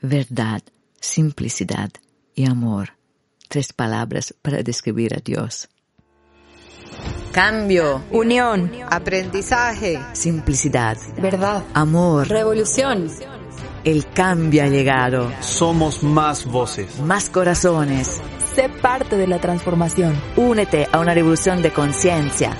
verdad, simplicidad y amor. Tres palabras para describir a Dios. Cambio, Unión, Aprendizaje. simplicidad, verdad, amor. revolución. El cambio ha llegado. Somos más voces. Más corazones. Sé parte de la transformación. Únete a una revolución de conciencia.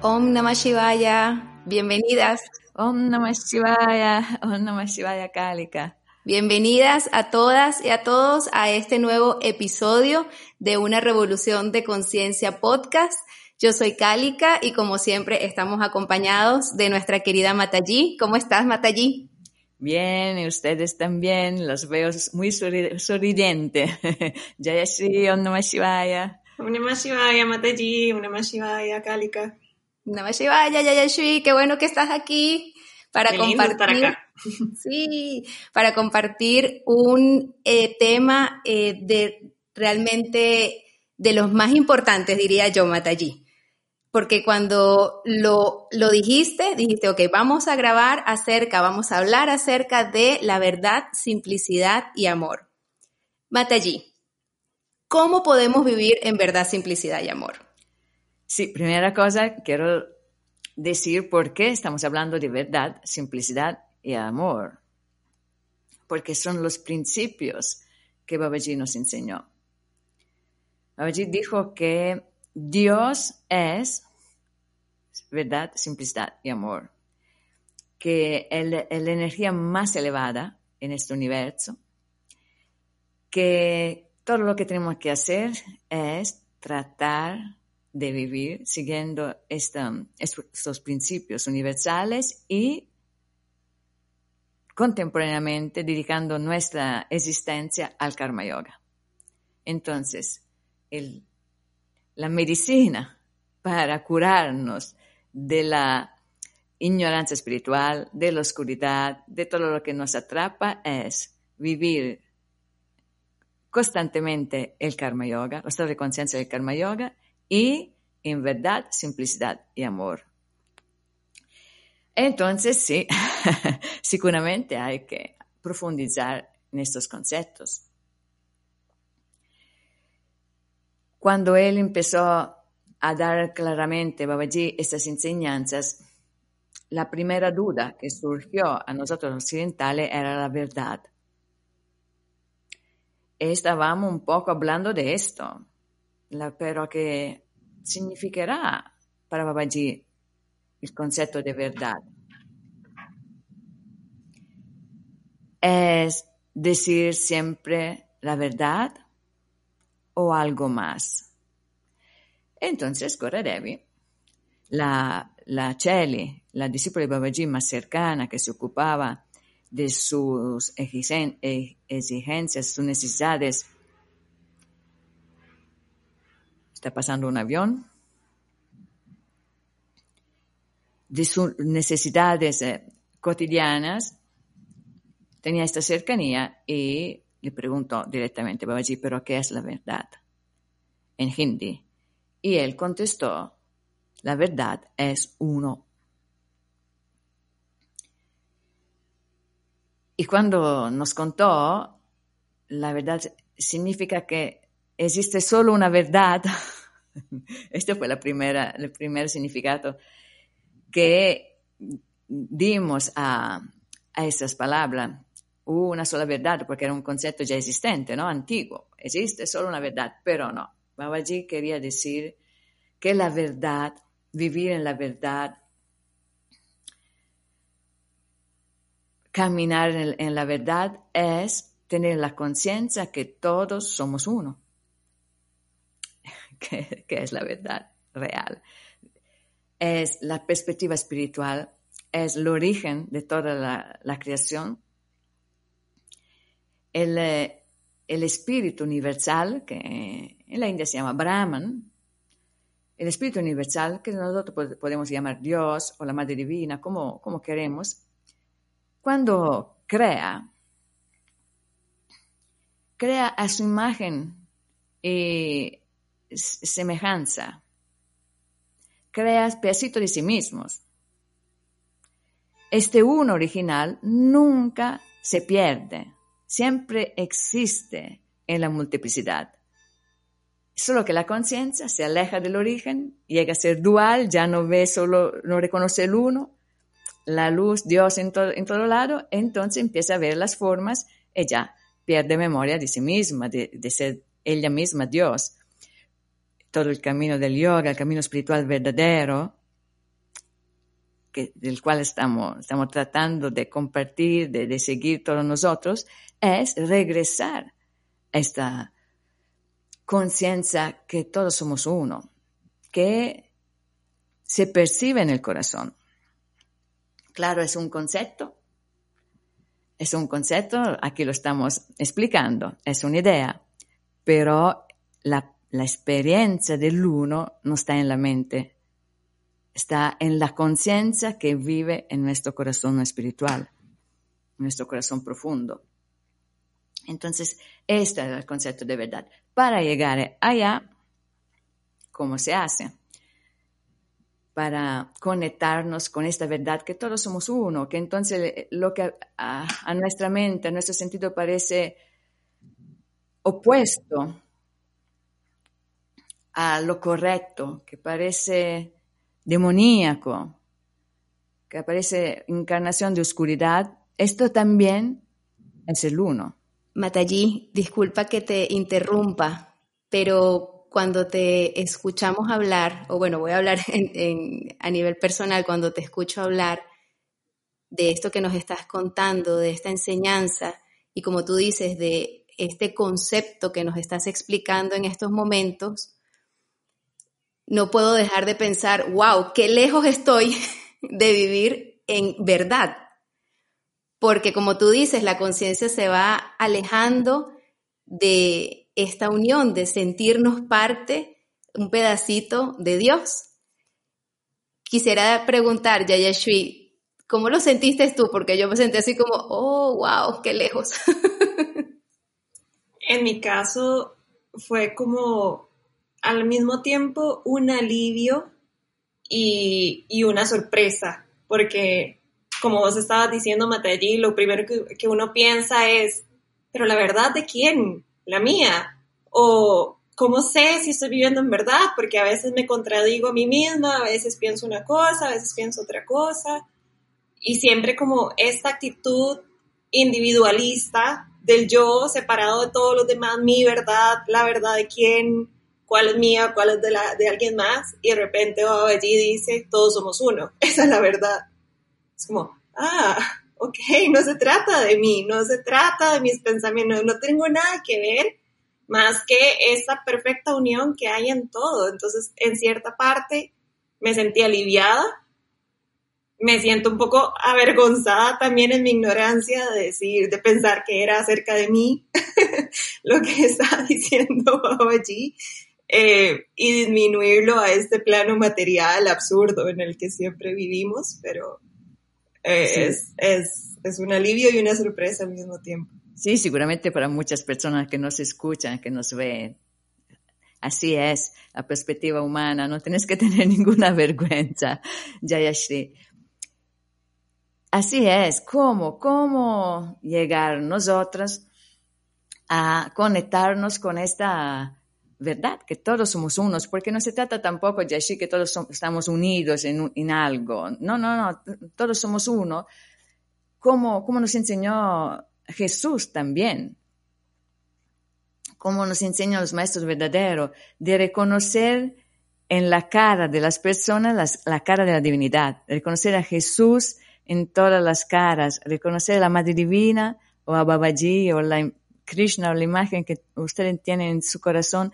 Om Namah Shivaya, bienvenidas, Om Namah Shivaya, Om Namah Shivaya Kalika. bienvenidas a todas y a todos a este nuevo episodio de Una Revolución de Conciencia podcast. Yo soy Kalika y como siempre estamos acompañados de nuestra querida Mataji. ¿Cómo estás, Mataji? Bien, y ustedes también, los veo muy sorri- sorridente. Jayashri, Om Namah Shivaya. Om Namah Shivaya, Mataji, Om Namah Shivaya, Kalika. Namah Shivaya, Yayashui, qué bueno que estás aquí para Qué lindo estar compartir. acá. Sí, para compartir un eh, tema eh, de realmente de los más importantes, diría yo, Mataji. Porque cuando lo, lo dijiste, dijiste, ok, vamos a grabar acerca, vamos a hablar acerca de la verdad, simplicidad y amor. Mataji, ¿cómo podemos vivir en verdad, simplicidad y amor? Sí, primera cosa, quiero decir por qué estamos hablando de verdad, simplicidad y amor. Porque son los principios que Babaji nos enseñó. Babaji dijo que Dios es verdad, simplicidad y amor. Que es la energía más elevada en este universo. Que todo lo que tenemos que hacer es tratar de vivir siguiendo estos principios universales y contemporáneamente dedicando nuestra existencia al karma yoga. Entonces, el- la medicina para curarnos de la ignorancia espiritual, de la oscuridad, de todo lo que nos atrapa es vivir constantemente el karma yoga, el estado de conciencia del karma yoga y en verdad, simplicidad y amor. Entonces, sí, seguramente hay que profundizar en estos conceptos. Cuando él empezó a dar claramente, Babaji, estas enseñanzas, la primera duda que surgió a nosotros occidentales era la verdad. Estábamos un poco hablando de esto, pero ¿qué significará para Babaji el concepto de verdad? ¿Es decir siempre la verdad o algo más? Entonces, Goradevi, la, la Cheli, la discípula de Babaji más cercana que se ocupaba de sus exigen- exigencias, sus necesidades. Está pasando un avión. De sus necesidades eh, cotidianas, tenía esta cercanía y le preguntó directamente, Babaji, ¿pero qué es la verdad? En hindi. Y él contestó, la verdad es uno. Y cuando nos contó, la verdad significa que existe solo una verdad. Este fue el primer significado que dimos a, a estas palabras. Una sola verdad, porque era un concepto ya existente, ¿no? Antiguo. Existe solo una verdad, pero no. Babaji quería decir que la verdad, vivir en la verdad, caminar en, en la verdad es tener la conciencia que todos somos uno, que, es la verdad real. Es la perspectiva espiritual, es el origen de toda la, creación, el, eh, el espíritu universal, que en la India se llama Brahman, el espíritu universal, que nosotros pod- podemos llamar Dios o la Madre Divina, como, como queremos, cuando crea, crea a su imagen y semejanza, crea pedacito de sí mismos. Este uno original nunca se pierde, siempre existe en la multiplicidad. Solo que la conciencia se aleja del origen, llega a ser dual, ya no ve solo, no reconoce el uno, la luz, Dios en, en todo lado, entonces empieza a ver las formas ya pierde memoria de sí misma, de ser ella misma Dios. Todo el camino del yoga, el camino espiritual verdadero, que, del cual estamos, estamos tratando de compartir, de, de seguir todos nosotros, es regresar a esta conciencia que todos somos uno, que se percibe en el corazón. Claro, es un concepto, es un concepto, aquí lo estamos explicando, es una idea, pero la, la experiencia del uno no está en la mente, está en la conciencia que vive en nuestro corazón espiritual, nuestro corazón profundo. Entonces, este es el concepto de verdad. Para llegar allá, ¿cómo se hace? Para conectarnos con esta verdad que todos somos uno, que entonces lo que a, a nuestra mente, a nuestro sentido parece opuesto a lo correcto, que parece demoníaco, que aparece encarnación de oscuridad, esto también es el uno. Matallí, disculpa que te interrumpa, pero cuando te escuchamos hablar, o bueno, voy a hablar en, a nivel personal, cuando te escucho hablar de esto que nos estás contando, de esta enseñanza, y como tú dices, de este concepto que nos estás explicando en estos momentos, no puedo dejar de pensar, wow, qué lejos estoy de vivir en verdad. Porque como tú dices, la conciencia se va alejando de esta unión, de sentirnos parte, un pedacito de Dios. Quisiera preguntar, Yayashui, ¿cómo lo sentiste tú? Porque yo me sentí así como, oh, wow, qué lejos. en mi caso fue como al mismo tiempo un alivio y, y una sorpresa, porque como vos estabas diciendo, Matallí, lo primero que, que, uno piensa es, pero la verdad de quién? La mía. O cómo sé si estoy viviendo en verdad, porque a veces me contradigo a mí misma, a veces pienso una cosa, a veces pienso otra cosa. Y siempre como esta actitud individualista del yo separado de todos los demás, mi verdad, la verdad de quién, cuál es mía, cuál es de, la, de alguien más, y de repente allí dice, todos somos uno, esa es la verdad. Es como, ah, ok, no se trata de mí, no se trata de mis pensamientos, no tengo nada que ver más que esa perfecta unión que hay en todo. Entonces, en cierta parte, me sentí aliviada, me siento un poco avergonzada también en mi ignorancia de decir, de pensar que era acerca de mí lo que estaba diciendo allí, eh, y disminuirlo a este plano material absurdo en el que siempre vivimos, pero eh, sí. es, es, es un alivio y una sorpresa al mismo tiempo. Sí, seguramente para muchas personas que nos escuchan, que nos ven, así es la perspectiva humana, no tienes que tener ninguna vergüenza, Jayashri. Así es, ¿cómo? ¿Cómo llegar nosotros a conectarnos con esta verdad, que todos somos unos, porque no se trata tampoco de decir que todos estamos unidos en, en, algo, no, no, no, todos somos uno, como, como nos enseñó Jesús también, como nos enseñan los maestros verdaderos, de reconocer en la cara de las personas las, la cara de la divinidad, reconocer a Jesús en todas las caras, reconocer a la Madre Divina o a Babaji o la Krishna o la imagen que usted tiene en su corazón,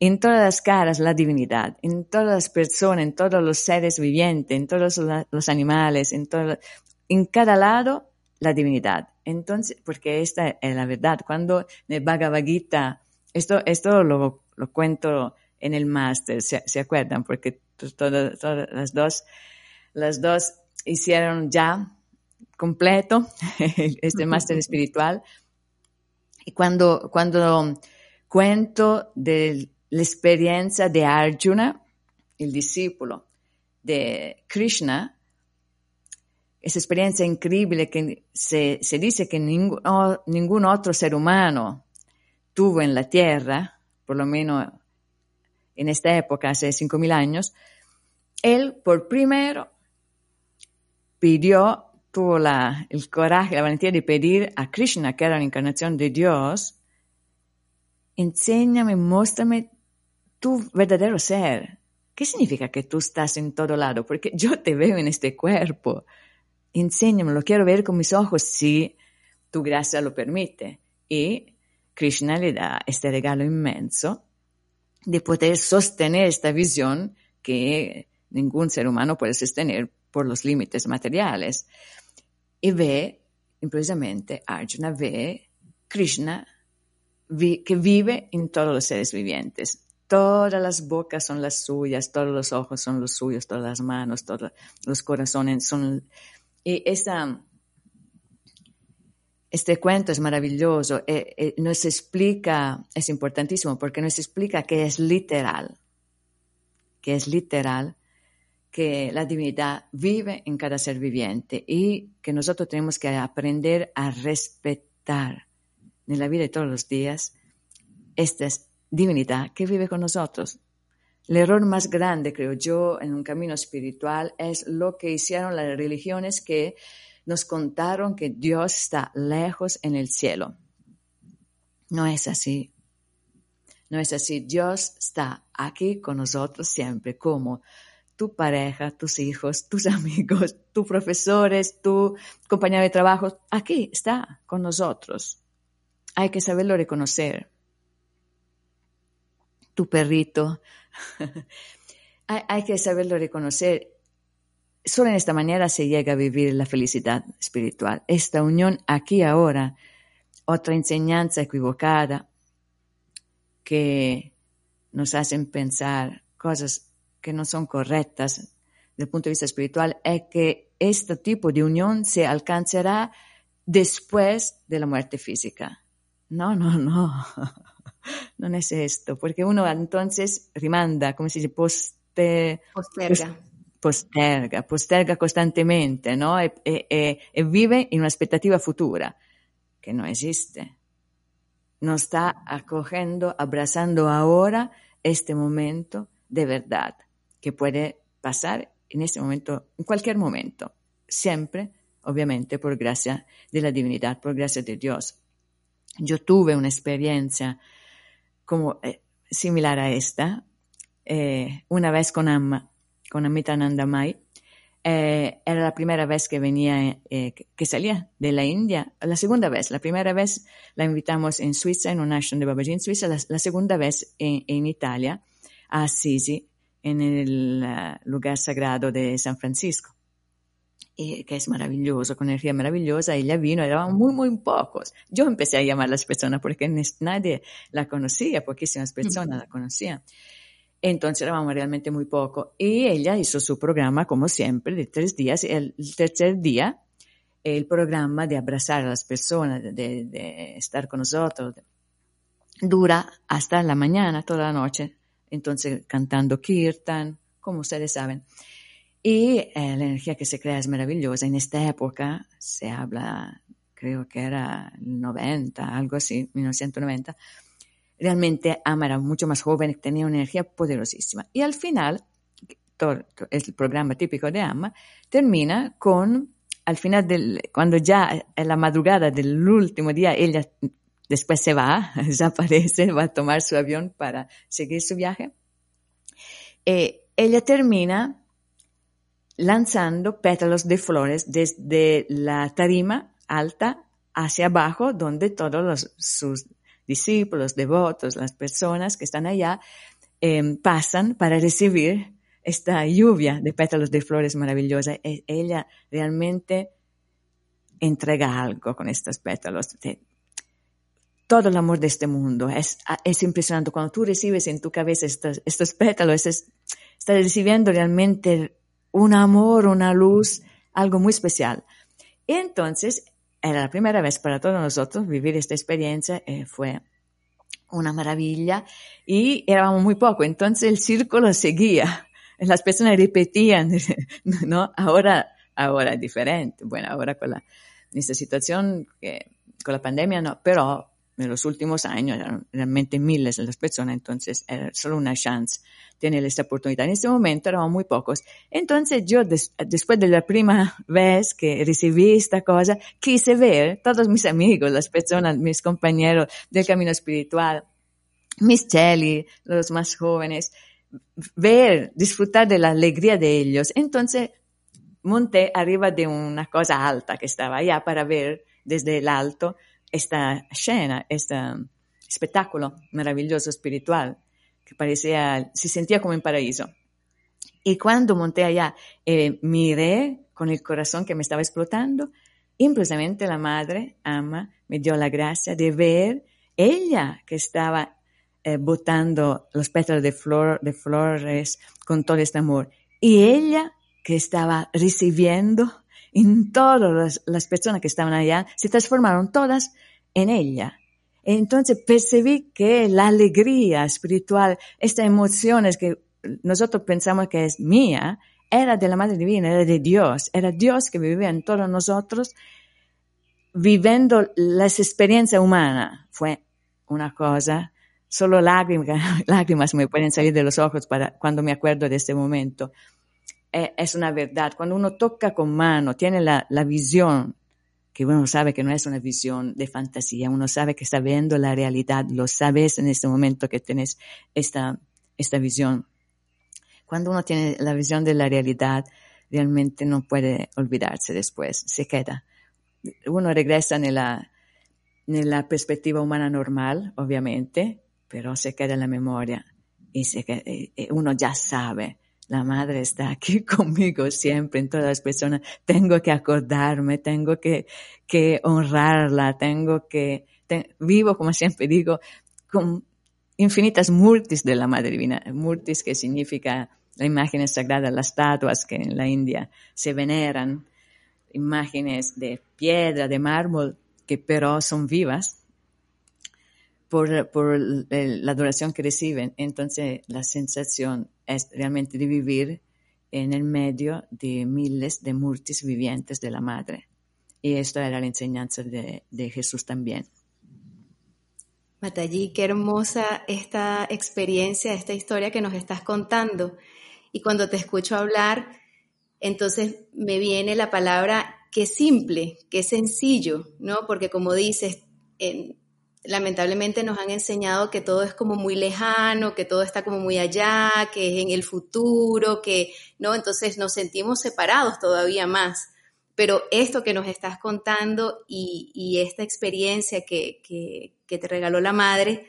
en todas las caras la divinidad, en todas las personas, en todos los seres vivientes, en todos los animales, en, todo, en cada lado la divinidad. Entonces, porque esta es la verdad. Cuando en el Bhagavad Gita, esto, esto lo, lo cuento en el máster, ¿se, ¿se, acuerdan? Porque todas, todas las dos, las dos hicieron ya completo este máster espiritual. Y cuando, cuando cuento de la experiencia de Arjuna, el discípulo de Krishna, esa experiencia increíble que se, se dice que ningún, otro ser humano tuvo en la Tierra, por lo menos en esta época, hace 5.000 años, él por primero pidió, tuvo la, el coraje, la valentía de pedir a Krishna, que era la encarnación de Dios, enséñame, muéstrame tu verdadero ser. ¿Qué significa que tú estás en todo lado? Porque yo te veo en este cuerpo. Enséñame, lo quiero ver con mis ojos si tu gracia lo permite. Y Krishna le da este regalo inmenso de poder sostener esta visión que ningún ser humano puede sostener por los límites materiales. Y ve, improvvisamente, Arjuna ve Krishna que vive en todos los seres vivientes. Todas las bocas son las suyas, todos los ojos son los suyos, todas las manos, todos los corazones son... Y esa, este cuento es maravilloso, eh, eh, nos explica, es importantísimo porque nos explica que es literal, que es literal que la divinidad vive en cada ser viviente y que nosotros tenemos que aprender a respetar en la vida de todos los días esta divinidad que vive con nosotros. El error más grande, creo yo, en un camino espiritual es lo que hicieron las religiones que nos contaron que Dios está lejos en el cielo. No es así. No es así. Dios está aquí con nosotros siempre, como tu pareja, tus hijos, tus amigos, tus profesores, tu compañero de trabajo, aquí está con nosotros. Hay que saberlo reconocer. Tu perrito, hay, que saberlo reconocer. Solo en esta manera se llega a vivir la felicidad espiritual. Esta unión aquí ahora, otra enseñanza equivocada que nos hacen pensar cosas que no son correctas desde el punto de vista espiritual es que este tipo de unión se alcanzará después de la muerte física. No, no, no. No es esto, porque uno entonces rimanda, como si se poste, posterga. Posterga, posterga costantemente, ¿no? E, e, e, e vive en una expectativa futura que no existe. No está acogiendo, abrazando ahora este momento de verdad que puede pasar en este momento, en cualquier momento, siempre, obviamente, por gracia de la divinidad, por gracia de Dios. Yo tuve una experiencia como eh, similar a esta, eh, una vez con Amma, con Amita Nandamai. Eh, era la primera vez que venía, que salía de la India. La segunda vez, la primera vez la invitamos en Suiza, en un ashram de Babaji en Suiza, la, segunda vez en, en Italia, a Assisi, en el eh, lugar sagrado de San Francisco, y que es maravilloso, con energía maravillosa. Ella vino, eran muy, muy pocos. Yo empecé a llamar a las personas porque nadie la conocía, poquísimas personas la conocían. Entonces éramos realmente muy pocos. Y ella hizo su programa, como siempre, de tres días. El, tercer día, el programa de abrazar a las personas, de, de estar con nosotros, dura hasta la mañana, toda la noche, entonces cantando kirtan, como ustedes saben. Y eh, la energía que se crea es maravillosa. En esta época se habla, creo que era el 90, algo así, 1990. Realmente Ama era mucho más joven, tenía una energía poderosísima. Y al final, todo, el programa típico de Ama termina con, al final del, cuando ya en la madrugada del último día ella Después se va, desaparece, va a tomar su avión para seguir su viaje. Eh, ella termina lanzando pétalos de flores desde la tarima alta hacia abajo, donde todos sus discípulos, devotos, las personas que están allá, em, pasan para recibir esta lluvia de pétalos de flores maravillosa. E, ella realmente entrega algo con estos pétalos todo el amor de este mundo. Es, es impresionante. Cuando tú recibes en tu cabeza estos, estos pétalos, estás recibiendo realmente un amor, una luz, algo muy especial. Entonces, era la primera vez para todos nosotros vivir esta experiencia. Eh, fue una maravilla y éramos muy poco. Entonces el círculo seguía. Las personas repetían, ¿no? Ahora ahora es diferente. Bueno, ahora con la, esta situación que con la pandemia no, pero en los últimos años eran realmente miles de las personas, entonces era solo una chance tener esta oportunidad. En este momento eran muy pocos. Entonces yo, después de la primera vez que recibí esta cosa, quise ver todos mis amigos, las personas, mis compañeros del camino espiritual, mis cheli, los más jóvenes, ver, disfrutar de la alegría de ellos. Entonces monté arriba de una cosa alta que estaba allá para ver desde el alto esta escena, este espectáculo maravilloso espiritual que parecía, se sentía como en paraíso. Y cuando monté allá, eh, miré con el corazón que me estaba explotando, impulsamente la madre, ama, me dio la gracia de ver ella que estaba eh, botando los pétalos de, de flores con todo este amor. Y ella que estaba recibiendo en todas las, personas que estaban allá, se transformaron todas en ella. Entonces percibí que la alegría espiritual, estas emociones que nosotros pensamos que es mía, era de la Madre Divina, era de Dios, era Dios que vivía en todos nosotros, viviendo las experiencias humanas. Fue una cosa, solo lágrimas, lágrimas me pueden salir de los ojos para, cuando me acuerdo de este momento es una verdad. Cuando uno toca con mano, tiene la, visión, que uno sabe que no es una visión de fantasía, uno sabe que está viendo la realidad, lo sabes en este momento que tienes esta, esta visión. Cuando uno tiene la visión de la realidad, realmente no puede olvidarse después, se queda. Uno regresa en la, en la perspectiva humana normal, obviamente, pero se queda en la memoria y se uno ya sabe la madre está aquí conmigo siempre, en todas las personas. Tengo que acordarme, tengo que, que honrarla, tengo que, vivo, como siempre digo, con infinitas multis de la Madre Divina. Multis que significa la imagen sagrada, las estatuas que en la India se veneran, imágenes de piedra, de mármol, que pero son vivas por, por la adoración que reciben. Entonces, la sensación es realmente de vivir en el medio de miles de multis vivientes de la Madre. Y esto era la enseñanza de, de Jesús también. Matallí, qué hermosa esta experiencia, esta historia que nos estás contando. Y cuando te escucho hablar, entonces me viene la palabra que simple, que sencillo, ¿no? Porque como dices, en, lamentablemente nos han enseñado que todo es como muy lejano, que todo está como muy allá, que es en el futuro, que no, entonces nos sentimos separados todavía más. Pero esto que nos estás contando y, esta experiencia que, te regaló la madre,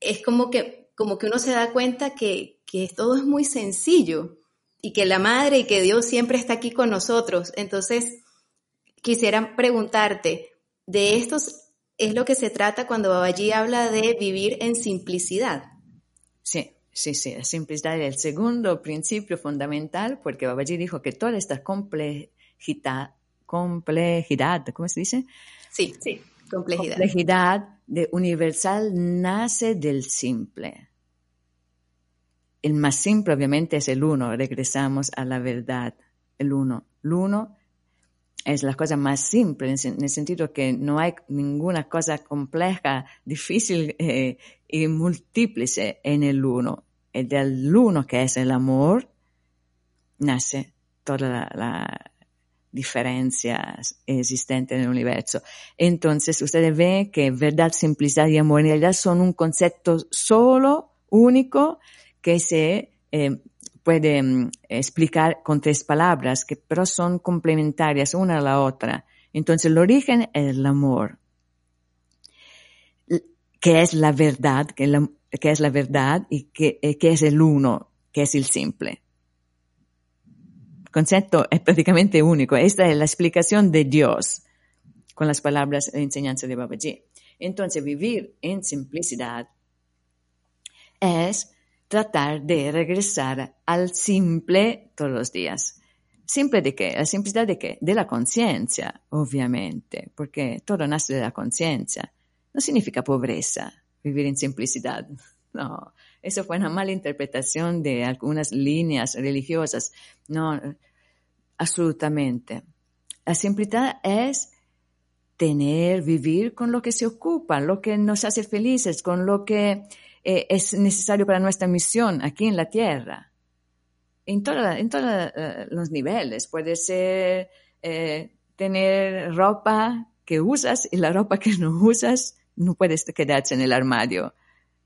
es como que, como que uno se da cuenta que, que todo es muy sencillo y que la madre y que Dios siempre está aquí con nosotros. Entonces, quisiera preguntarte, de estos es lo que se trata cuando Babaji habla de vivir en simplicidad. Sí, sí, sí, la simplicidad es el segundo principio fundamental porque Babaji dijo que toda esta complejidad, complejidad, ¿cómo se dice? Sí, sí, complejidad. Complejidad de universal nace del simple. El más simple obviamente es el uno, regresamos a la verdad, el uno. El uno es la cosa más simple, en el sentido que no hay ninguna cosa compleja, difícil eh, y múltiple en el uno. El del uno, que es el amor, nace toda la, la diferencia existente en el universo. Entonces, ustedes ven que verdad, simplicidad y amor en realidad son un concepto solo, único, que se eh, puede mm, explicar con tres palabras, que pero son complementarias una a la otra. Entonces, el origen es el amor, que es la verdad, que, es la verdad y que, eh, que es el uno, que es el simple. El concepto es prácticamente único. Esta es la explicación de Dios con las palabras de enseñanza de Babaji. Entonces, vivir en simplicidad es tratar de regresar al simple todos los días. ¿Simple de qué? La simplicidad de qué? De la conciencia, obviamente, porque todo nace de la conciencia. No significa pobreza, vivir en simplicidad. No, eso fue una mala interpretación de algunas líneas religiosas. No, absolutamente. La simplicidad es tener, vivir con lo que se ocupa, lo que nos hace felices, con lo que eh, es necesario para nuestra misión aquí en la Tierra. En, todos eh, los niveles. Puede ser eh, tener ropa que usas y la ropa que no usas no puedes quedarse en el armario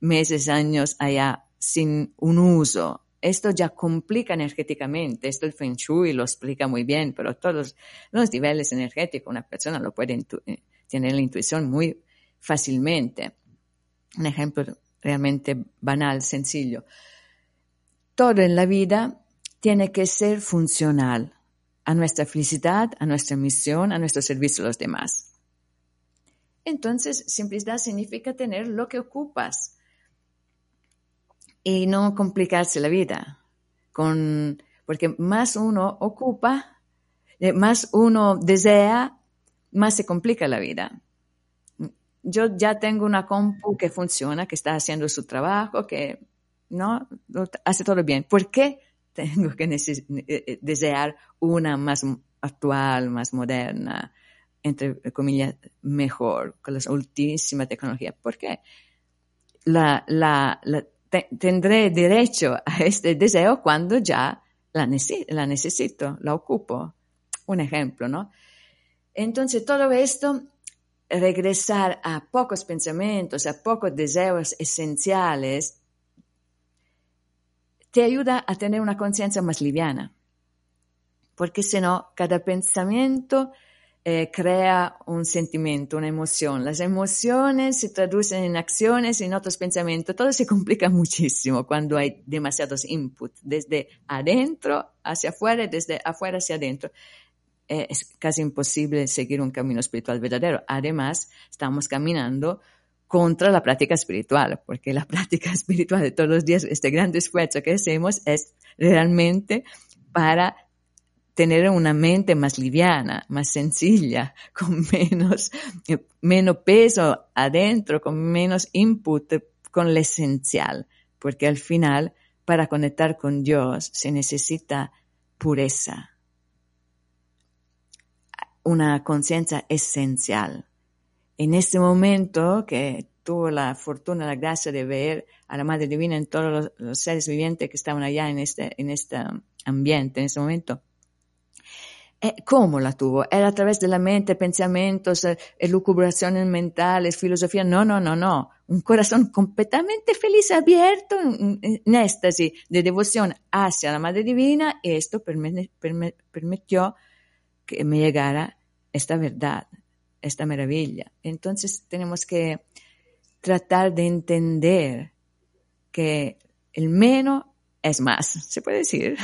meses, años allá sin un uso. Esto ya complica energéticamente. Esto el Feng Shui lo explica muy bien, pero todos los niveles energéticos una persona lo puede tener la intuición muy fácilmente. Un ejemplo realmente banal, sencillo. Todo en la vida tiene que ser funcional a nuestra felicidad, a nuestra misión, a nuestro servicio a los demás. Entonces, simplicidad significa tener lo que ocupas y no complicarse la vida, porque más uno ocupa, eh, más uno desea, más se complica la vida. Yo ya tengo una compu que funciona, que está haciendo su trabajo, que no hace todo bien. ¿Por qué tengo que eh, eh, desear una más actual, más moderna, entre comillas, mejor, con la última tecnología? ¿Por qué? La, la, la tendré derecho a este deseo cuando ya la, la necesito, la ocupo. Un ejemplo, ¿no? Entonces, todo esto, regresar a pocos pensamientos, a pocos deseos esenciales, te ayuda a tener una conciencia más liviana. Porque si no, cada pensamiento eh, crea un sentimiento, una emoción. Las emociones se traducen en acciones, en otros pensamientos. Todo se complica muchísimo cuando hay demasiados inputs, desde adentro hacia afuera y desde afuera hacia adentro. Eh, es casi imposible seguir un camino espiritual verdadero. Además, estamos caminando contra la práctica espiritual, porque la práctica espiritual de todos los días, este gran esfuerzo que hacemos es realmente para tener una mente más liviana, más sencilla, con menos, menos peso adentro, con menos input, con lo esencial, porque al final para conectar con Dios se necesita pureza, una conciencia esencial. En este momento que tuvo la fortuna, la gracia de ver a la Madre Divina en todos los, seres vivientes que estaban allá en este, en este ambiente, en este momento, eh, ¿Cómo la tuvo? ¿Era a través de la mente, pensamientos, eh, elucubraciones mentales, filosofía? No, no, no, no. Un corazón completamente feliz, abierto, en, éxtasis de devoción hacia la Madre Divina. Y esto permitió que me llegara esta verdad, esta maravilla. Entonces tenemos que tratar de entender que el menos es más, se puede decir.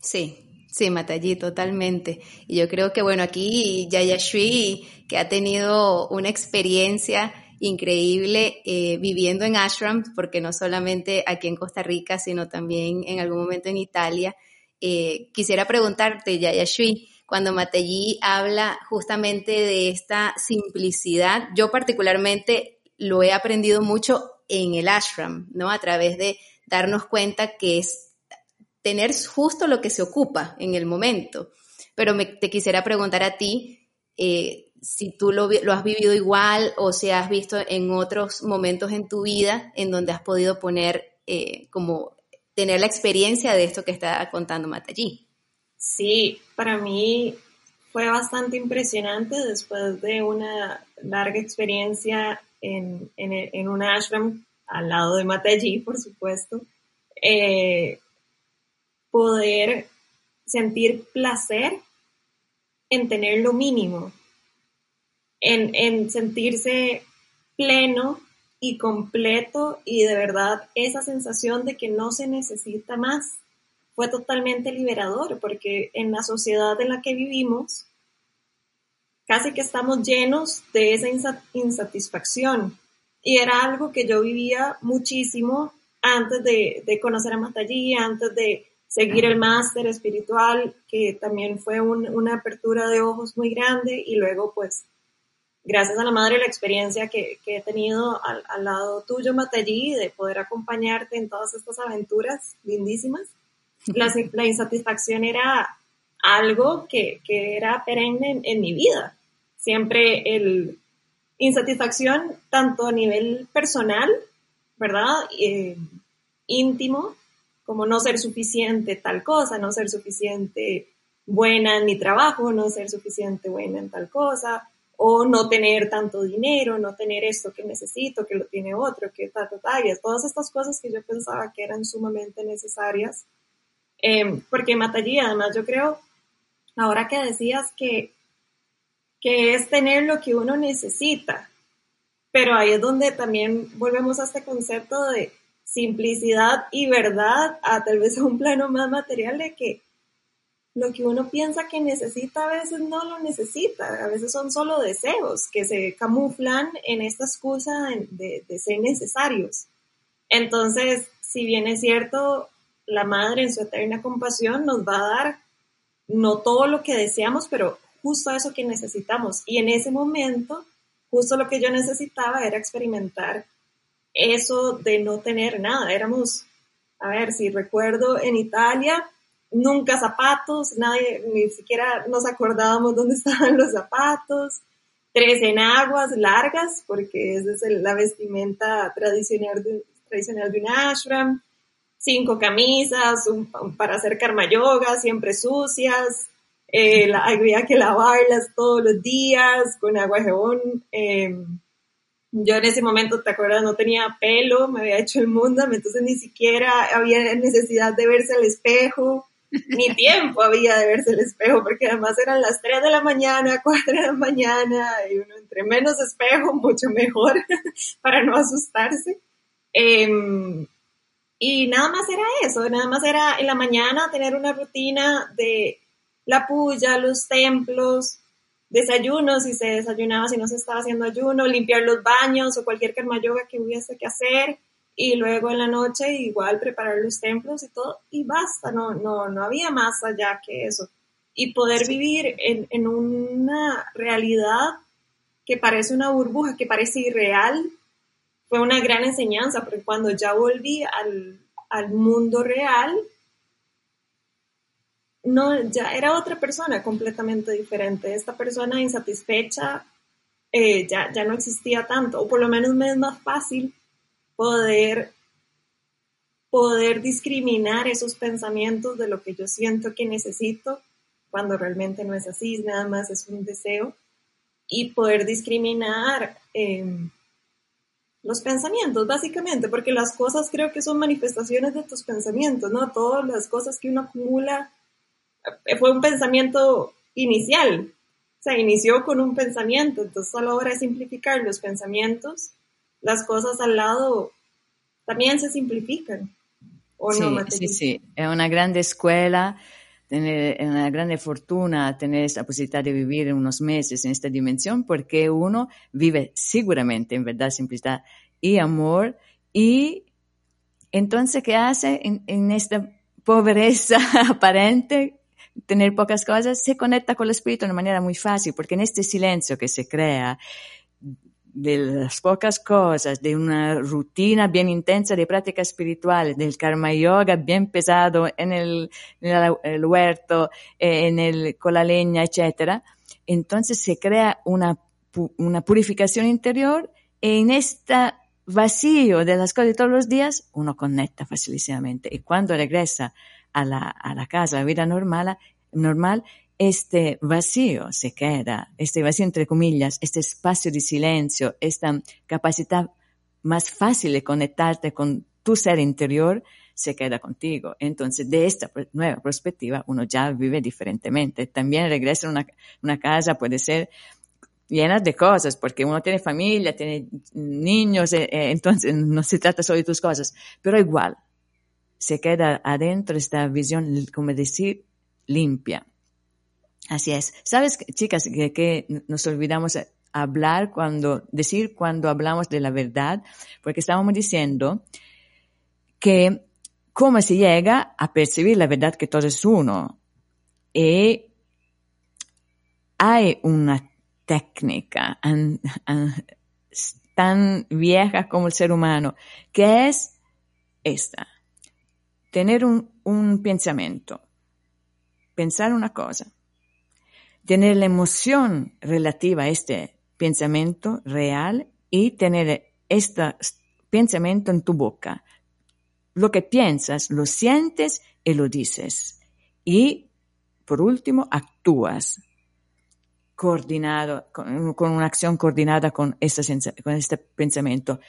Sí, Sí, Matallí, totalmente. Y yo creo que, bueno, aquí Yayashui, que ha tenido una experiencia increíble eh, viviendo en ashram, porque no solamente aquí en Costa Rica, sino también en algún momento en Italia. Eh, quisiera preguntarte, Yayashui, cuando Matallí habla justamente de esta simplicidad, yo particularmente lo he aprendido mucho en el ashram, ¿no? A través de darnos cuenta que es tener justo lo que se ocupa en el momento. Pero me, te quisiera preguntar a ti eh, si tú lo, lo, has vivido igual o si has visto en otros momentos en tu vida en donde has podido poner eh, como tener la experiencia de esto que está contando Matallí. Sí, para mí fue bastante impresionante después de una larga experiencia en, en, en un ashram al lado de Mataji, por supuesto. Eh, poder sentir placer en tener lo mínimo, en, sentirse pleno y completo y de verdad esa sensación de que no se necesita más fue totalmente liberador porque en la sociedad en la que vivimos casi que estamos llenos de esa insatisfacción. Y era algo que yo vivía muchísimo antes de, conocer a Matallí, antes de seguir el máster espiritual, que también fue una apertura de ojos muy grande. Y luego pues gracias a la madre la experiencia que, he tenido al, lado tuyo, Matallí, de poder acompañarte en todas estas aventuras lindísimas, la, insatisfacción era algo que, era perenne en, mi vida. Siempre el insatisfacción tanto a nivel personal, ¿verdad? Eh, íntimo, como no ser suficiente tal cosa, no ser suficiente buena en mi trabajo, no ser suficiente buena en tal cosa, o no tener tanto dinero, no tener esto que necesito, que lo tiene otro, que ta, ta, ta, todas estas cosas que yo pensaba que eran sumamente necesarias. Eh, porque Matallí, además, yo creo, ahora que decías que, que es tener lo que uno necesita, pero ahí es donde también volvemos a este concepto de simplicidad y verdad, a tal vez a un plano más material de que lo que uno piensa que necesita a veces no lo necesita, a veces son solo deseos que se camuflan en esta excusa de, ser necesarios. Entonces, si bien es cierto, la madre en su eterna compasión nos va a dar no todo lo que deseamos, pero justo eso que necesitamos. Y en ese momento, justo lo que yo necesitaba era experimentar eso de no tener nada. Éramos, a ver, si recuerdo, en Italia, nunca zapatos, nadie, ni siquiera nos acordábamos dónde estaban los zapatos, tres enaguas largas, porque esa es la vestimenta tradicional de, tradicional de un ashram, cinco camisas para hacer karma yoga, siempre sucias, eh, había que lavarlas todos los días con agua de jabón. Em, yo en ese momento, ¿te acuerdas? No tenía pelo, me había hecho el mundo, entonces ni siquiera había necesidad de verse al espejo ni tiempo había de verse el espejo, porque además eran las 3 de la mañana, 4 de la mañana, y uno entre menos espejo, mucho mejor, para no asustarse. Em, y nada más era eso, nada más era en la mañana tener una rutina de la puya, los templos, desayunos, si se desayunaba, si no se estaba haciendo ayuno, limpiar los baños o cualquier karma yoga que hubiese que hacer, y luego en la noche igual preparar los templos y todo, y basta, no, no, no había más allá que eso. Y poder vivir en, en, una realidad que parece una burbuja, que parece irreal, fue una gran enseñanza, porque cuando ya volví al, al mundo real, no, ya era otra persona completamente diferente. Esta persona insatisfecha eh, ya, ya no existía tanto, o por lo menos me es más fácil poder, poder discriminar esos pensamientos de lo que yo siento que necesito cuando realmente no es así, nada más es un deseo, y poder discriminar em, los pensamientos, básicamente, porque las cosas creo que son manifestaciones de tus pensamientos, ¿no? Todas las cosas que uno acumula eh, fue un pensamiento inicial, o sea, inició con un pensamiento, entonces solo ahora es simplificar los pensamientos las cosas al lado también se simplifican. ¿O sí, no, sí, sí, es una grande escuela, tener, una grande fortuna tener esta posibilidad de vivir unos meses en esta dimensión porque uno vive seguramente en verdad, simplicidad y amor y entonces, ¿qué hace en, en esta pobreza aparente? tener pocas cosas, se conecta con el espíritu de una manera muy fácil, porque en este silencio que se crea, de las pocas cosas, de una rutina bien intensa de práctica espiritual, del karma yoga bien pesado en el, huerto, eh, en el, con la leña, etc. Entonces se crea una, una purificación interior y en este vacío de las cosas de todos los días uno conecta facilísimamente y cuando regresa a la, a la casa, a la vida normal, normal, este vacío se queda, este vacío entre comillas, este espacio de silencio, esta capacidad más fácil de conectarte con tu ser interior, se queda contigo. Entonces, de esta nueva perspectiva, uno ya vive diferentemente. También regresa a una, una casa, puede ser llena de cosas, porque uno tiene familia, tiene niños, eh, eh, entonces no se trata solo de tus cosas, pero igual, se queda adentro esta visión, como decir, limpia. Así es. ¿Sabes, chicas, que, nos olvidamos hablar cuando, decir cuando hablamos de la verdad? Porque estábamos diciendo que cómo se llega a percibir la verdad que todo es uno. Y hay una técnica tan vieja como el ser humano, que es esta, tener un pensamiento pensar una cosa, tener la emoción relativa a este pensamiento real y tener este pensamiento en tu boca. Lo que piensas, lo sientes y lo dices. Y, por último, actúas coordinado, con, una acción coordinada con, con este pensamiento.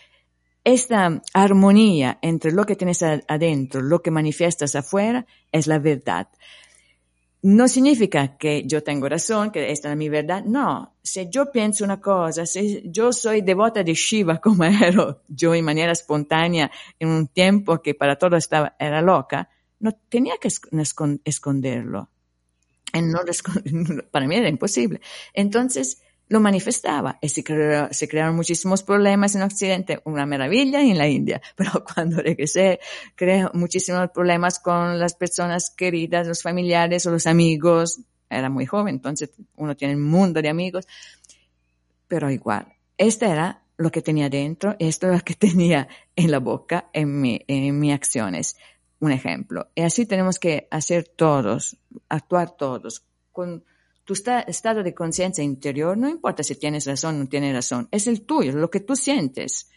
Esta armonía entre lo que tienes adentro, lo que manifiestas afuera, es la verdad. No significa que yo tengo razón, que esta es mi verdad. No, si yo pienso una cosa, si yo soy devota de Shiva como era yo en manera espontánea en un tiempo que para todo estaba, era loca, no tenía que esconderlo. No, para mí era imposible. Entonces lo manifestaba y se, se, crearon muchísimos problemas en Occidente, una maravilla en la India, pero cuando regresé creé muchísimos problemas con las personas queridas, los familiares o los amigos. Era muy joven, entonces uno tiene un mundo de amigos, pero igual, este era lo que tenía dentro, esto es lo que tenía en la boca, en, mi, en mis acciones un ejemplo. Y así tenemos que hacer todos, actuar todos. Con tu estado de conciencia interior, no importa si tienes razón o no tienes razón, es el tuyo, lo que tú sientes.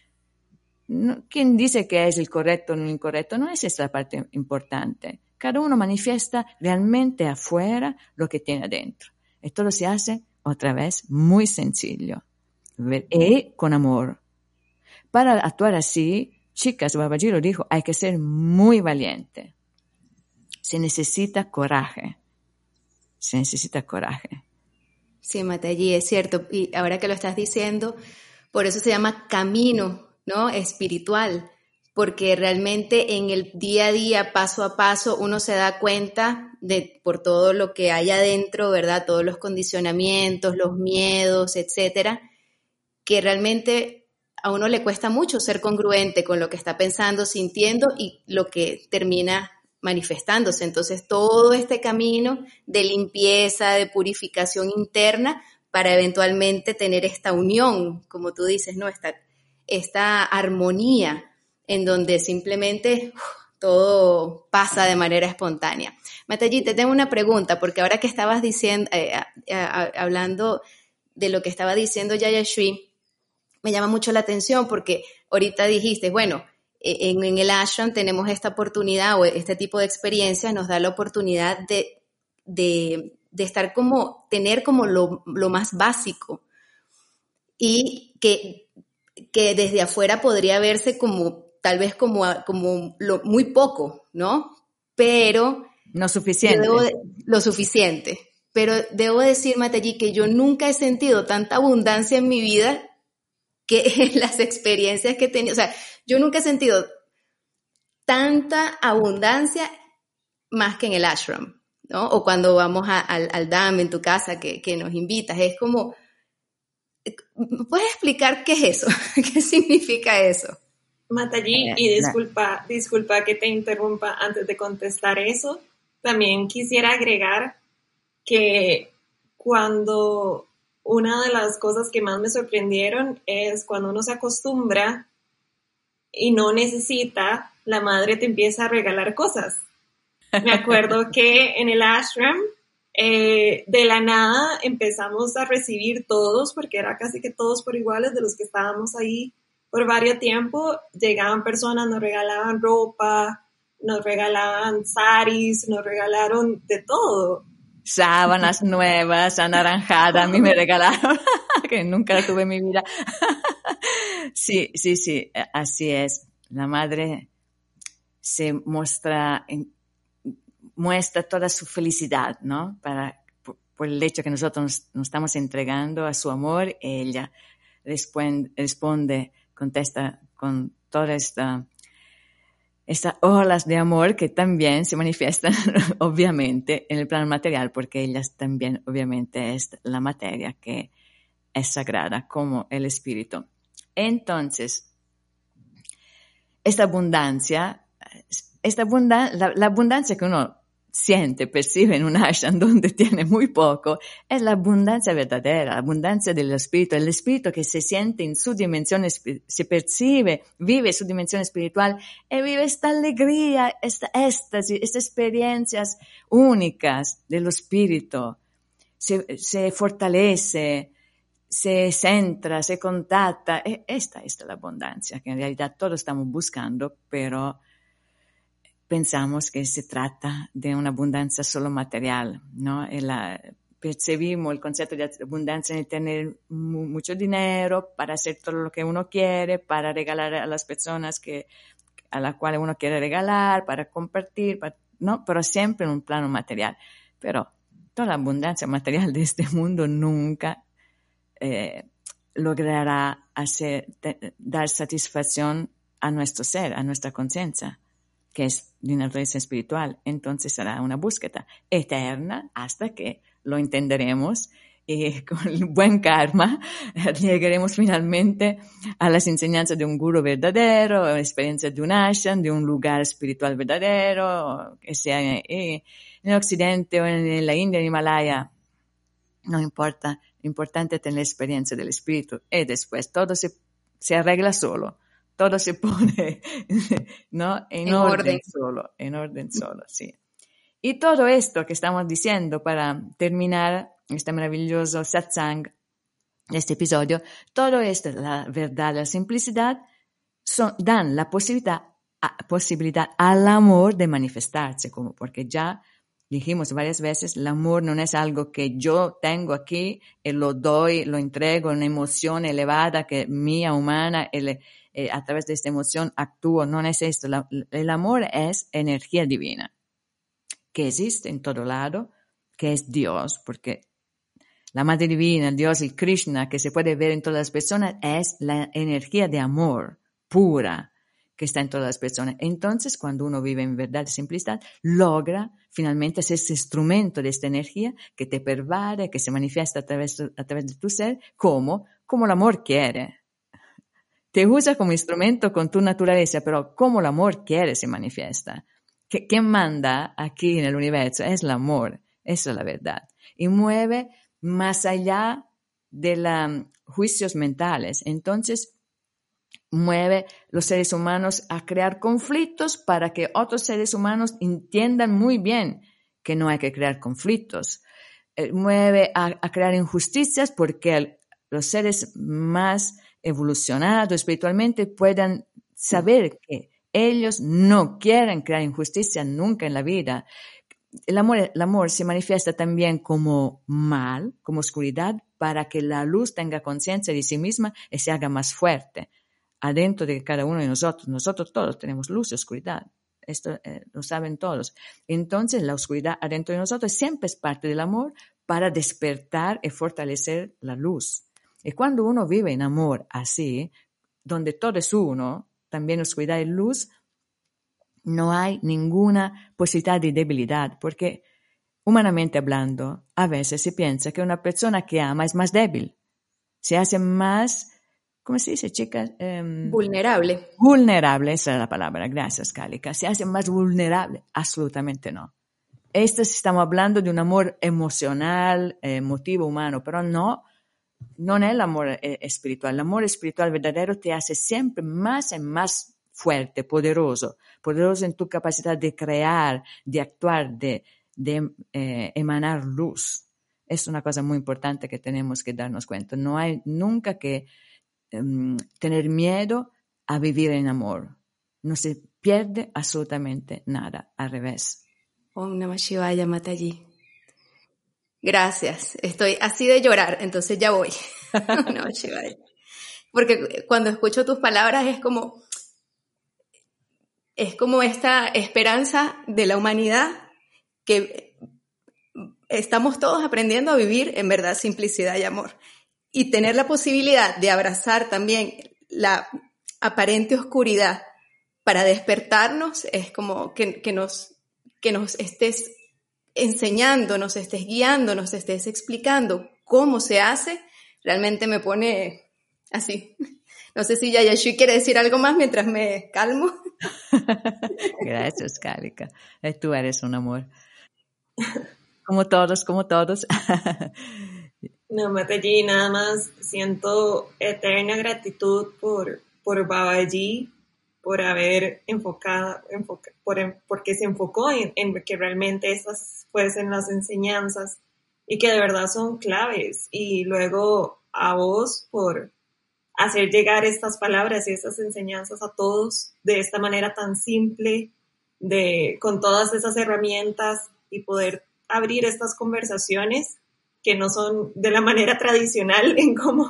No, quien dice que es el correcto o no incorrecto, no es esa la parte importante. Cada uno manifiesta realmente afuera lo que tiene adentro. Y todo se hace, otra vez, muy sencillo. Y con amor. Para actuar así, Chicas, Babaji lo dijo, hay que ser muy valiente. Se necesita coraje. Se necesita coraje. Sí, Matallí, es cierto. Y ahora que lo estás diciendo, por eso se llama camino, ¿no? Espiritual. Porque realmente en el día a día, paso a paso, uno se da cuenta de por todo lo que hay adentro, ¿verdad? Todos los condicionamientos, los miedos, etcétera, que realmente a uno le cuesta mucho ser congruente con lo que está pensando, sintiendo y lo que termina manifestándose. Entonces, todo este camino de limpieza, de purificación interna, para eventualmente tener esta unión, como tú dices, ¿no? Esta, esta armonía en donde simplemente todo pasa de manera espontánea. Matallí, te tengo una pregunta, porque ahora que estabas diciendo, eh, hablando de lo que estaba diciendo Yayashui, me llama mucho la atención porque ahorita dijiste, bueno, e, en, el ashram tenemos esta oportunidad o este tipo de experiencias nos da la oportunidad de, de, estar como, tener como lo, más básico y que, que, desde afuera podría verse como, tal vez como, como lo, muy poco, ¿no? Pero... No suficiente. lo suficiente. Pero debo decir, Matallí, que yo nunca he sentido tanta abundancia en mi vida que las experiencias que he tenido, o sea, yo nunca he sentido tanta abundancia más que en el ashram, ¿no? O cuando vamos al, al DAM en tu casa que, nos invitas, es como, ¿puedes explicar qué es eso? ¿Qué significa eso? Matallí, y eh, disculpa, disculpa que te interrumpa antes de contestar eso, también quisiera agregar que cuando una de las cosas que más me sorprendieron es cuando uno se acostumbra y no necesita, la madre te empieza a regalar cosas. Me acuerdo que en el ashram, eh, de la nada empezamos a recibir todos, porque era casi que todos por iguales de los que estábamos ahí por varios tiempo, llegaban personas, nos regalaban ropa, nos regalaban saris, nos regalaron de todo sábanas nuevas, anaranjadas, a mí me regalaron, que nunca tuve en mi vida. sí, sí, sí, así es. La madre se muestra, muestra toda su felicidad, ¿no? Para, por, el hecho que nosotros nos, estamos entregando a su amor, ella responde, responde contesta con toda esta estas olas de amor que también se manifiestan obviamente en el plano material, porque ellas también obviamente es la materia que es sagrada como el espíritu. Entonces, esta abundancia, esta la, abundancia que uno siente, percibe en un ashram donde tiene muy poco, es la abundancia verdadera, la abundancia del espíritu, el espíritu que se siente en su dimensión, se percibe, vive su dimensión espiritual y vive esta alegría, esta éxtasis, estas experiencias únicas del espíritu. Se, se fortalece, se centra, se contacta. E esta es la abundancia que en realidad todos estamos buscando, pero pensamos que se trata de una abundancia solo material, ¿no? La, percibimos el concepto de abundancia en tener mucho dinero para hacer todo lo que uno quiere, para regalar a las personas que, a las cuales uno quiere regalar, para compartir, ¿no? Pero siempre en un plano material. Pero toda la abundancia material de este mundo nunca eh, logrará dar satisfacción a nuestro ser, a nuestra conciencia que es de naturaleza espiritual, entonces será una búsqueda eterna hasta que lo entenderemos y con el buen karma. Llegaremos finalmente a las enseñanzas de un guru verdadero, a la experiencia de un ashram, de un lugar espiritual verdadero, que sea en el occidente o en la India, en Himalaya, no importa, lo importante es tener la experiencia del espíritu. Y después todo se, se arregla solo todo se pone ¿no? en, orden, solo, en orden solo, sí. Y todo esto que estamos diciendo para terminar este maravilloso satsang, este episodio, todo esto, la verdad, la simplicidad, son, dan la posibilidad, posibilidad al amor de manifestarse, como porque ya dijimos varias veces, el amor no es algo que yo tengo aquí y lo doy, lo entrego, una emoción elevada que mía, humana, el, eh, a través de esta emoción actúo, no es esto. el amor es energía divina, que existe en todo lado, que es Dios, porque la Madre Divina, Dios, el Krishna, que se puede ver en todas las personas, es la energía de amor pura que está en todas las personas. Entonces, cuando uno vive en verdad y simplicidad, logra finalmente ser ese instrumento de esta energía que te pervade, que se manifiesta a través, a través de tu ser, como, como el amor quiere te usa como instrumento con tu naturaleza, pero como el amor quiere se manifiesta. ¿Quién manda aquí en el universo? Es el amor, eso es la verdad. Y mueve más allá de los juicios mentales. Entonces, mueve los seres humanos a crear conflictos para que otros seres humanos entiendan muy bien que no hay que crear conflictos. Eh, mueve a crear injusticias porque los seres más evolucionado espiritualmente puedan saber que ellos no quieren crear injusticia nunca en la vida. El amor, el amor se manifiesta también como mal, como oscuridad, para que la luz tenga conciencia de sí misma y se haga más fuerte adentro de cada uno de nosotros. Nosotros todos tenemos luz y oscuridad. Esto eh, lo saben todos. Entonces, la oscuridad adentro de nosotros siempre es parte del amor para despertar y fortalecer la luz. Y cuando uno vive en amor así, donde todo es uno, también oscuridad y luz, no hay ninguna posibilidad de debilidad, porque humanamente hablando, a veces se piensa que una persona que ama es más débil, se hace más, ¿cómo se dice, chicas? Em, vulnerable. Vulnerable, esa es la palabra, gracias, Cálica. Se hace más vulnerable, absolutamente no. Esto estamos hablando de un amor emocional, emotivo, humano, pero no no es el amor eh, espiritual. El amor espiritual verdadero te hace siempre más y más fuerte, poderoso, poderoso en tu capacidad de crear, de actuar, de, eh, emanar luz. Es una cosa muy importante que tenemos que darnos cuenta. No hay nunca que em, tener miedo a vivir en amor. No se pierde absolutamente nada, al revés. Om Namah Shivaya Mataji. Gracias, estoy así de llorar, entonces ya voy. no, Porque cuando escucho tus palabras es como, es como esta esperanza de la humanidad que estamos todos aprendiendo a vivir en verdad simplicidad y amor. Y tener la posibilidad de abrazar también la aparente oscuridad para despertarnos es como que, que nos, que nos estés enseñando, nos estés guiando, nos estés explicando cómo se hace, realmente me pone así. No sé si Yayashui quiere decir algo más mientras me calmo. Gracias, Cálica. Eh, tú eres un amor. como todos, como todos. no, Mataji, nada más siento eterna gratitud por, por Babaji, por haber enfocado, por, porque se enfocó en, en, que realmente esas fuesen las enseñanzas y que de verdad son claves. Y luego a vos por hacer llegar estas palabras y estas enseñanzas a todos de esta manera tan simple, de, con todas esas herramientas y poder abrir estas conversaciones que no son de la manera tradicional en cómo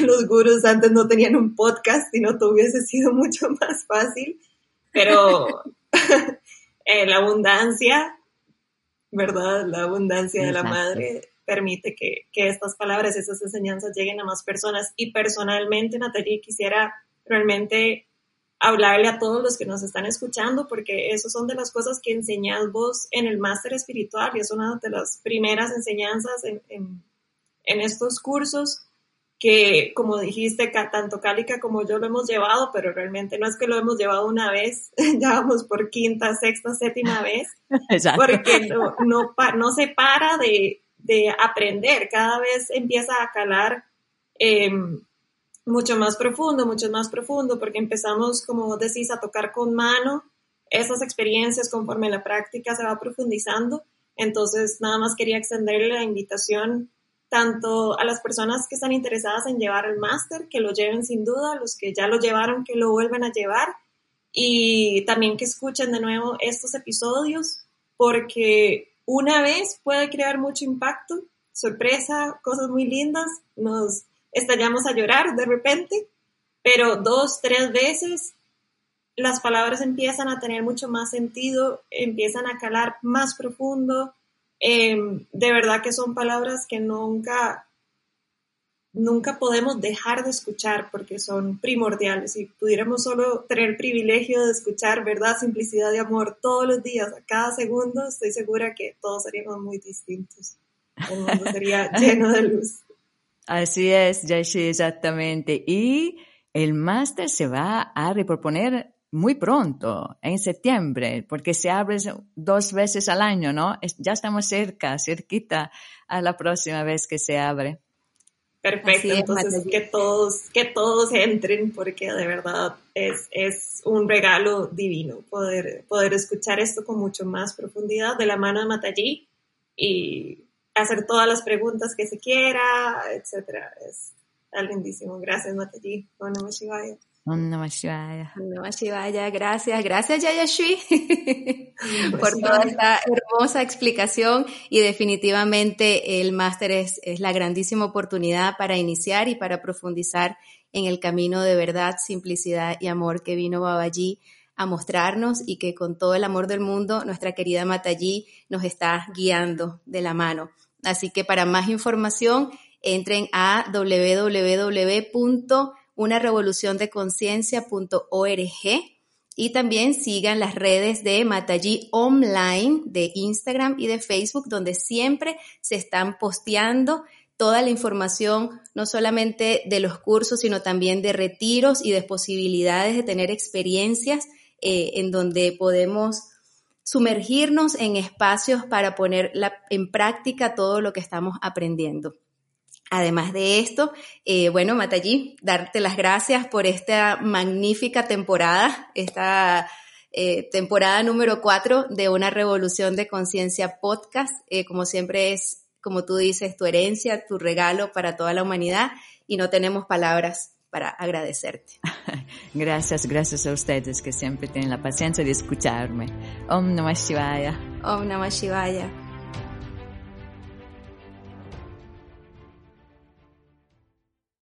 los gurús antes no tenían un podcast, sino todo hubiese sido mucho más fácil. Pero eh, la abundancia, ¿verdad? La abundancia de la madre permite que, que, estas palabras, esas enseñanzas lleguen a más personas. Y personalmente, Natalie, quisiera realmente hablarle a todos los que nos están escuchando, porque eso son de las cosas que enseñas vos en el máster espiritual y es una de las primeras enseñanzas en, en, en estos cursos que, como dijiste, tanto Cálica como yo lo hemos llevado, pero realmente no es que lo hemos llevado una vez, ya vamos por quinta, sexta, séptima vez, porque no, no, no se para de, de aprender, cada vez empieza a calar eh, mucho más profundo, mucho más profundo, porque empezamos, como decís, a tocar con mano esas experiencias conforme la práctica se va profundizando. Entonces, nada más quería extenderle la invitación tanto a las personas que están interesadas en llevar el máster, que lo lleven sin duda, los que ya lo llevaron, que lo vuelvan a llevar, y también que escuchen de nuevo estos episodios, porque una vez puede crear mucho impacto, sorpresa, cosas muy lindas, nos estallamos a llorar de repente, pero dos, tres veces las palabras empiezan a tener mucho más sentido, empiezan a calar más profundo. Em, de verdad que son palabras que nunca, nunca podemos dejar de escuchar porque son primordiales. Si pudiéramos solo tener el privilegio de escuchar verdad, simplicidad y amor todos los días, a cada segundo, estoy segura que todos seríamos muy distintos. El mundo sería lleno de luz. Así es, Yashi, exactamente. Y el máster se va a reproponer muy pronto, en septiembre, porque se abre dos veces al año, ¿no? Ya estamos cerca, cerquita a la próxima vez que se abre. Perfecto, entonces que todos, que todos entren porque de verdad es, es un regalo divino poder, poder escuchar esto con mucho más profundidad de la mano de Matallí y hacer todas las preguntas que se quiera, etcétera. Es lindísimo. Gracias, Matallí. Om Namah Shivaya. Om Namah Shivaya. Om Namah Shivaya. Gracias, gracias Yayashui por toda esta hermosa explicación y definitivamente el máster es, es la grandísima oportunidad para iniciar y para profundizar en el camino de verdad, simplicidad y amor que vino Babaji a mostrarnos y que con todo el amor del mundo nuestra querida Matallí nos está guiando de la mano. Así que para más información, entren a www.unarevoluciondeconciencia.org y también sigan las redes de Matallí Online de Instagram y de Facebook, donde siempre se están posteando toda la información, no solamente de los cursos, sino también de retiros y de posibilidades de tener experiencias eh, en donde podemos sumergirnos en espacios para poner en práctica todo lo que estamos aprendiendo. Además de esto, eh, bueno, Matallí, darte las gracias por esta magnífica temporada, esta eh, temporada número cuatro de Una Revolución de Conciencia Podcast. Eh, como siempre es, como tú dices, tu herencia, tu regalo para toda la humanidad y no tenemos palabras para agradecerte. Gracias, gracias a ustedes que siempre tienen la paciencia de escucharme. Om Namah Shivaya. Om Namah Shivaya.